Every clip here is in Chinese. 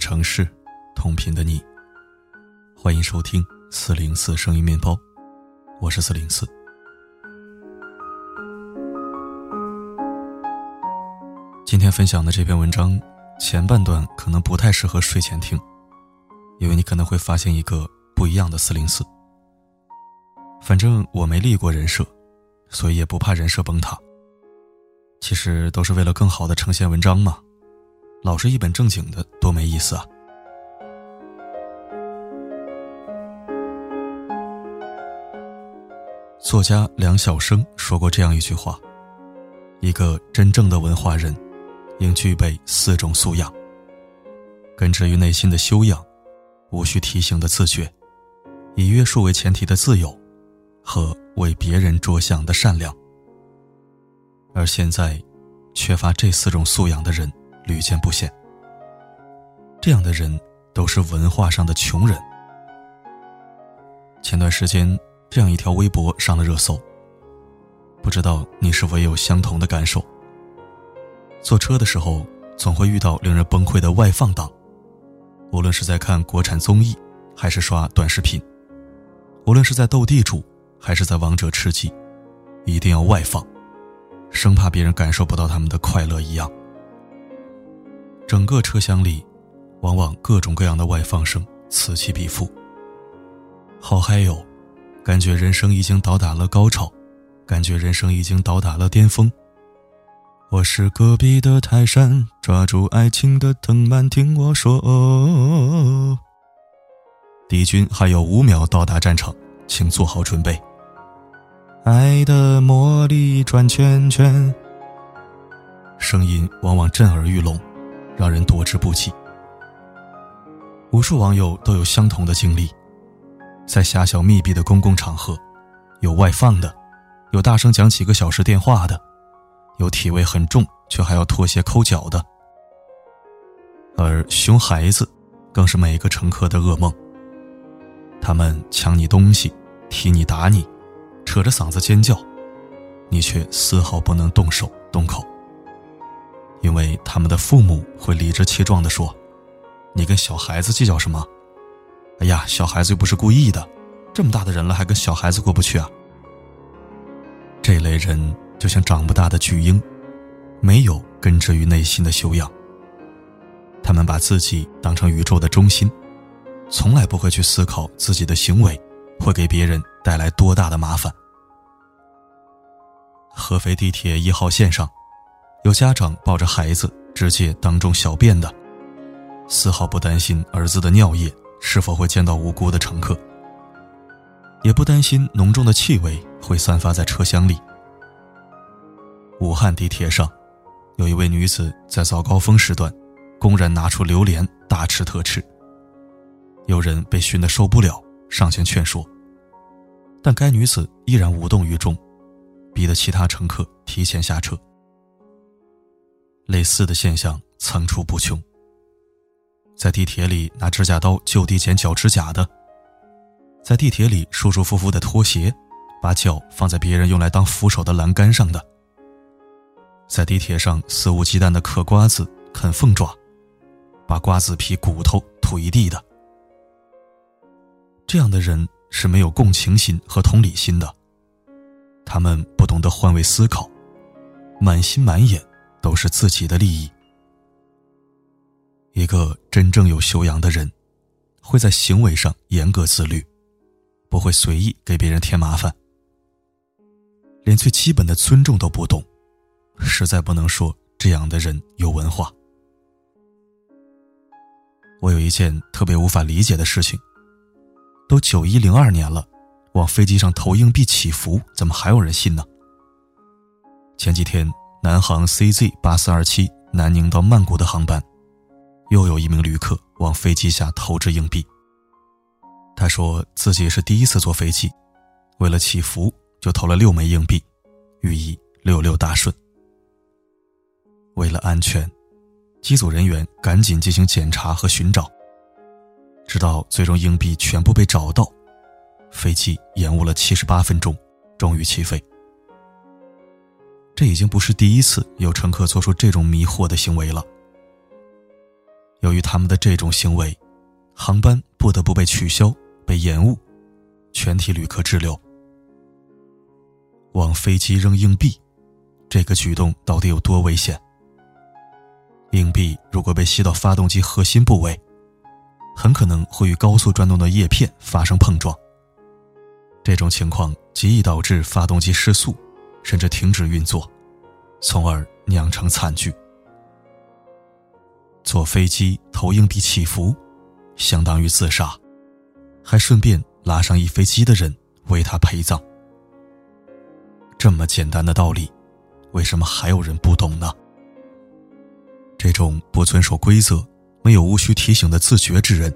城市，同频的你。欢迎收听四零四声音面包，我是四零四。今天分享的这篇文章前半段可能不太适合睡前听，因为你可能会发现一个不一样的四零四。反正我没立过人设，所以也不怕人设崩塌。其实都是为了更好的呈现文章嘛。老是一本正经的，多没意思啊！作家梁晓声说过这样一句话：“一个真正的文化人，应具备四种素养：根植于内心的修养，无需提醒的自觉，以约束为前提的自由，和为别人着想的善良。”而现在，缺乏这四种素养的人。屡见不鲜。这样的人都是文化上的穷人。前段时间，这样一条微博上了热搜。不知道你是否也有相同的感受？坐车的时候，总会遇到令人崩溃的外放党。无论是在看国产综艺，还是刷短视频；无论是在斗地主，还是在王者吃鸡，一定要外放，生怕别人感受不到他们的快乐一样。整个车厢里，往往各种各样的外放声此起彼伏。好嗨哟，感觉人生已经到达了高潮，感觉人生已经到达了巅峰。我是隔壁的泰山，抓住爱情的藤蔓，听我说。敌军还有五秒到达战场，请做好准备。爱的魔力转圈圈，声音往往震耳欲聋。让人躲之不及。无数网友都有相同的经历，在狭小密闭的公共场合，有外放的，有大声讲几个小时电话的，有体味很重却还要脱鞋抠脚的，而熊孩子，更是每个乘客的噩梦。他们抢你东西，踢你打你，扯着嗓子尖叫，你却丝毫不能动手动口。因为他们的父母会理直气壮地说：“你跟小孩子计较什么？哎呀，小孩子又不是故意的，这么大的人了还跟小孩子过不去啊！”这类人就像长不大的巨婴，没有根植于内心的修养。他们把自己当成宇宙的中心，从来不会去思考自己的行为会给别人带来多大的麻烦。合肥地铁一号线上。有家长抱着孩子直接当众小便的，丝毫不担心儿子的尿液是否会溅到无辜的乘客，也不担心浓重的气味会散发在车厢里。武汉地铁上，有一位女子在早高峰时段，公然拿出榴莲大吃特吃。有人被熏得受不了，上前劝说，但该女子依然无动于衷，逼得其他乘客提前下车。类似的现象层出不穷。在地铁里拿指甲刀就地剪脚指甲的，在地铁里舒舒服服的脱鞋，把脚放在别人用来当扶手的栏杆上的，在地铁上肆无忌惮的嗑瓜子、啃凤爪，把瓜子皮骨头吐一地的，这样的人是没有共情心和同理心的，他们不懂得换位思考，满心满眼。都是自己的利益。一个真正有修养的人，会在行为上严格自律，不会随意给别人添麻烦。连最基本的尊重都不懂，实在不能说这样的人有文化。我有一件特别无法理解的事情：都九一零二年了，往飞机上投硬币祈福，怎么还有人信呢？前几天。南航 CZ 八四二七南宁到曼谷的航班，又有一名旅客往飞机下投掷硬币。他说自己是第一次坐飞机，为了祈福就投了六枚硬币，寓意六六大顺。为了安全，机组人员赶紧进行检查和寻找，直到最终硬币全部被找到，飞机延误了七十八分钟，终于起飞。这已经不是第一次有乘客做出这种迷惑的行为了。由于他们的这种行为，航班不得不被取消、被延误，全体旅客滞留。往飞机扔硬币，这个举动到底有多危险？硬币如果被吸到发动机核心部位，很可能会与高速转动的叶片发生碰撞。这种情况极易导致发动机失速，甚至停止运作，从而酿成惨剧。坐飞机投硬币祈福，相当于自杀，还顺便拉上一飞机的人为他陪葬。这么简单的道理，为什么还有人不懂呢？这种不遵守规则、没有无需提醒的自觉之人，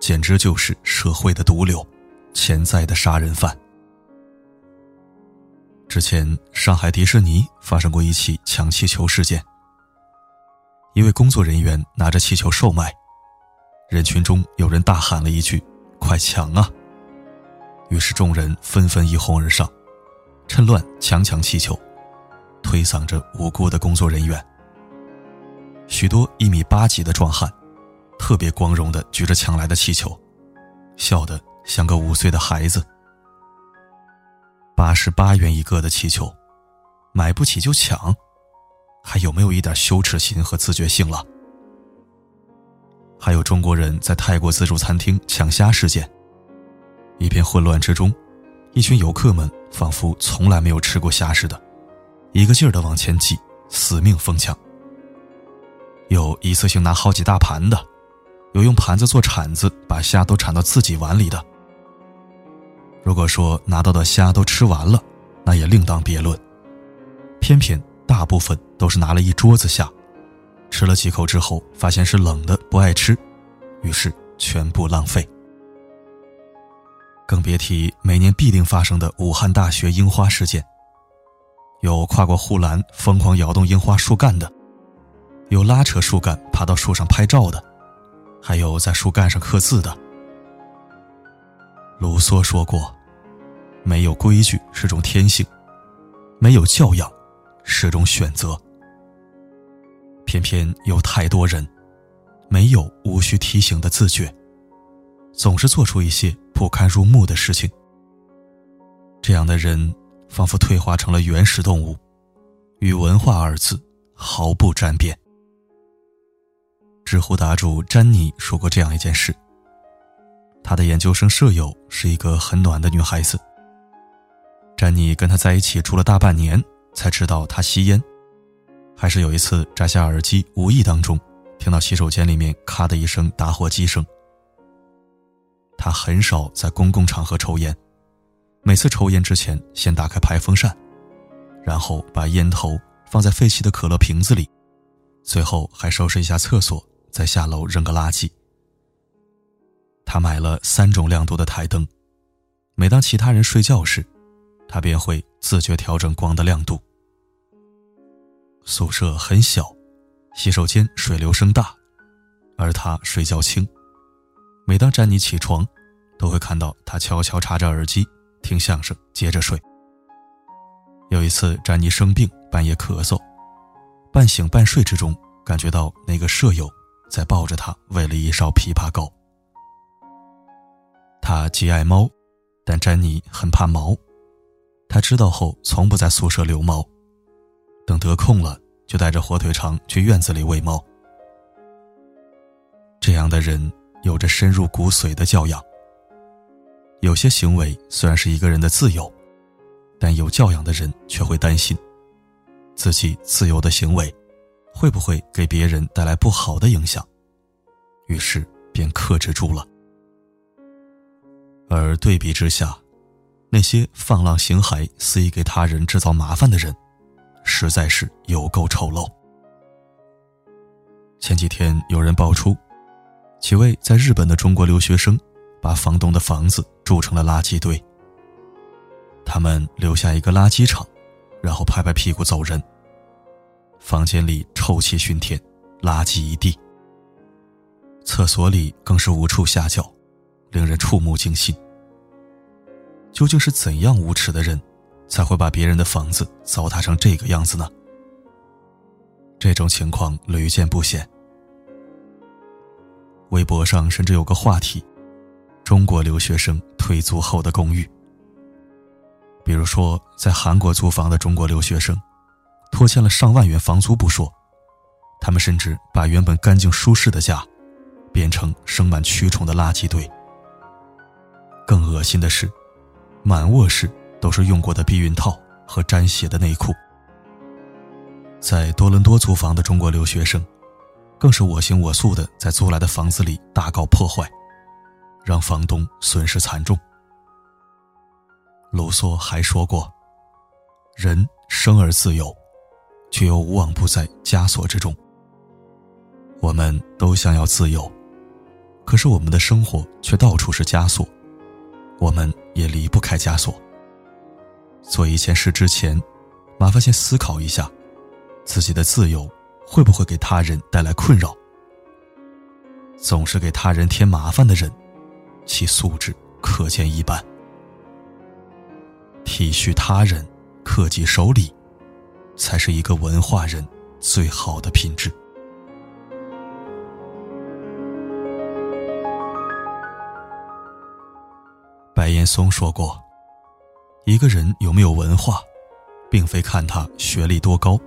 简直就是社会的毒瘤，潜在的杀人犯。之前，上海迪士尼发生过一起抢气球事件。一位工作人员拿着气球售卖，人群中有人大喊了一句：“快抢啊！”于是众人纷纷一哄而上。趁乱强抢气球，推搡着无辜的工作人员。许多一米八几的壮汉，特别光荣的举着抢来的气球，笑得像个五岁的孩子。八十八元一个的气球，买不起就抢，还有没有一点羞耻心和自觉性了？还有中国人在泰国自助餐厅抢虾事件，一片混乱之中。一群游客们仿佛从来没有吃过虾似的，一个劲儿的往前挤，死命疯抢。有一次性拿好几大盘的，有用盘子做铲子把虾都铲到自己碗里的。如果说拿到的虾都吃完了，那也另当别论。偏偏大部分都是拿了一桌子虾，吃了几口之后发现是冷的，不爱吃，于是全部浪费。更别提每年必定发生的武汉大学樱花事件。有跨过护栏疯狂摇动樱花树干的，有拉扯树干爬到树上拍照的，还有在树干上刻字的。卢梭说过：“没有规矩是种天性，没有教养是种选择。”偏偏有太多人，没有无需提醒的自觉，总是做出一些。不堪入目的事情。这样的人仿佛退化成了原始动物，与“文化”二字毫不沾边。知乎答主詹妮说过这样一件事：他的研究生舍友是一个很暖的女孩子。詹妮跟他在一起住了大半年，才知道他吸烟，还是有一次摘下耳机，无意当中听到洗手间里面咔的一声打火机声。他很少在公共场合抽烟，每次抽烟之前先打开排风扇，然后把烟头放在废弃的可乐瓶子里，最后还收拾一下厕所，再下楼扔个垃圾。他买了三种亮度的台灯，每当其他人睡觉时，他便会自觉调整光的亮度。宿舍很小，洗手间水流声大，而他睡觉轻。每当詹妮起床，都会看到他悄悄插着耳机听相声，接着睡。有一次，詹妮生病，半夜咳嗽，半醒半睡之中，感觉到那个舍友在抱着他喂了一勺枇杷膏。他极爱猫，但詹妮很怕毛，他知道后从不在宿舍留猫，等得空了就带着火腿肠去院子里喂猫。这样的人。有着深入骨髓的教养。有些行为虽然是一个人的自由，但有教养的人却会担心，自己自由的行为会不会给别人带来不好的影响，于是便克制住了。而对比之下，那些放浪形骸、肆意给他人制造麻烦的人，实在是有够丑陋。前几天有人爆出。几位在日本的中国留学生，把房东的房子住成了垃圾堆。他们留下一个垃圾场，然后拍拍屁股走人。房间里臭气熏天，垃圾一地。厕所里更是无处下脚，令人触目惊心。究竟是怎样无耻的人，才会把别人的房子糟蹋成这个样子呢？这种情况屡见不鲜。微博上甚至有个话题：中国留学生退租后的公寓。比如说，在韩国租房的中国留学生，拖欠了上万元房租不说，他们甚至把原本干净舒适的家，变成生满蛆虫的垃圾堆。恶心的是，满卧室都是用过的避孕套和沾血的内裤。在多伦多租房的中国留学生，更是我行我素的在租来的房子里大搞破坏，让房东损失惨重。卢梭还说过：“人生而自由，却又无往不在枷锁之中。”我们都想要自由，可是我们的生活却到处是枷锁，我们也离不开枷锁。做一件事之前，麻烦先思考一下。自己的自由会不会给他人带来困扰？总是给他人添麻烦的人，其素质可见一斑。体恤他人，克己守礼，才是一个文化人最好的品质。岩松说过：“一个人有没有文化，并非看他学历多高。”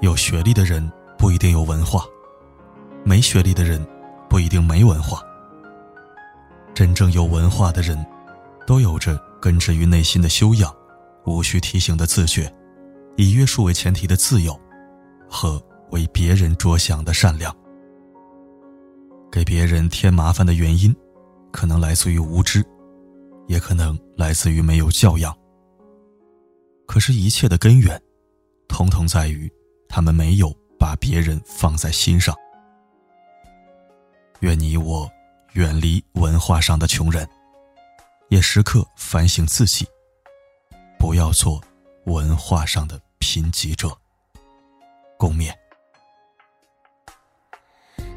有学历的人不一定有文化，没学历的人不一定没文化。真正有文化的人，都有着根植于内心的修养，无需提醒的自觉，以约束为前提的自由，和为别人着想的善良。给别人添麻烦的原因，可能来自于无知，也可能来自于没有教养。可是，一切的根源，统统在于。他们没有把别人放在心上。愿你我远离文化上的穷人，也时刻反省自己，不要做文化上的贫瘠者。共勉。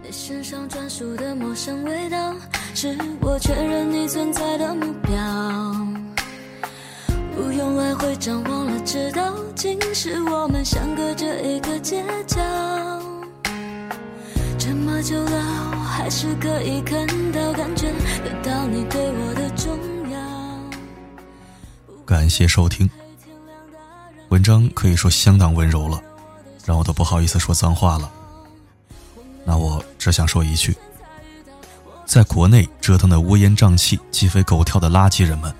你身上专属的陌生味道，是我确认你存在的目标。不用来回张望了，知道竟是我们相隔着一个街角。这么久了，我还是可以看到、感觉得到你对我的重要。感谢收听，文章可以说相当温柔了，让我都不好意思说脏话了。那我只想说一句，在国内折腾的乌烟瘴气、鸡飞狗跳的垃圾人们。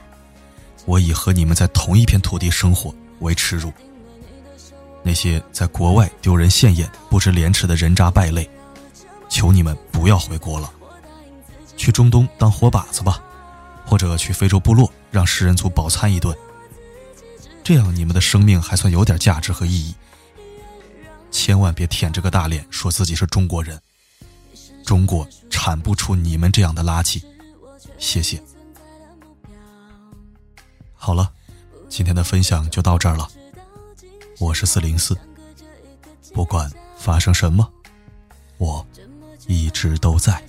我以和你们在同一片土地生活为耻辱。那些在国外丢人现眼、不知廉耻的人渣败类，求你们不要回国了，去中东当活靶子吧，或者去非洲部落让食人族饱餐一顿。这样你们的生命还算有点价值和意义。千万别舔着个大脸说自己是中国人，中国产不出你们这样的垃圾。谢谢。好了，今天的分享就到这儿了。我是四零四，不管发生什么，我一直都在。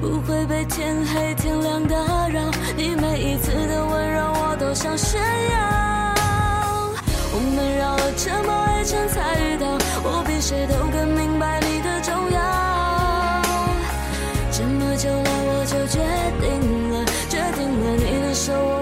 不会被天黑天亮打扰，你每一次的温柔我都想炫耀。我们绕了这么一圈才遇到我比谁都更明白你的重要。这么久了我就决定了决定了你的手。我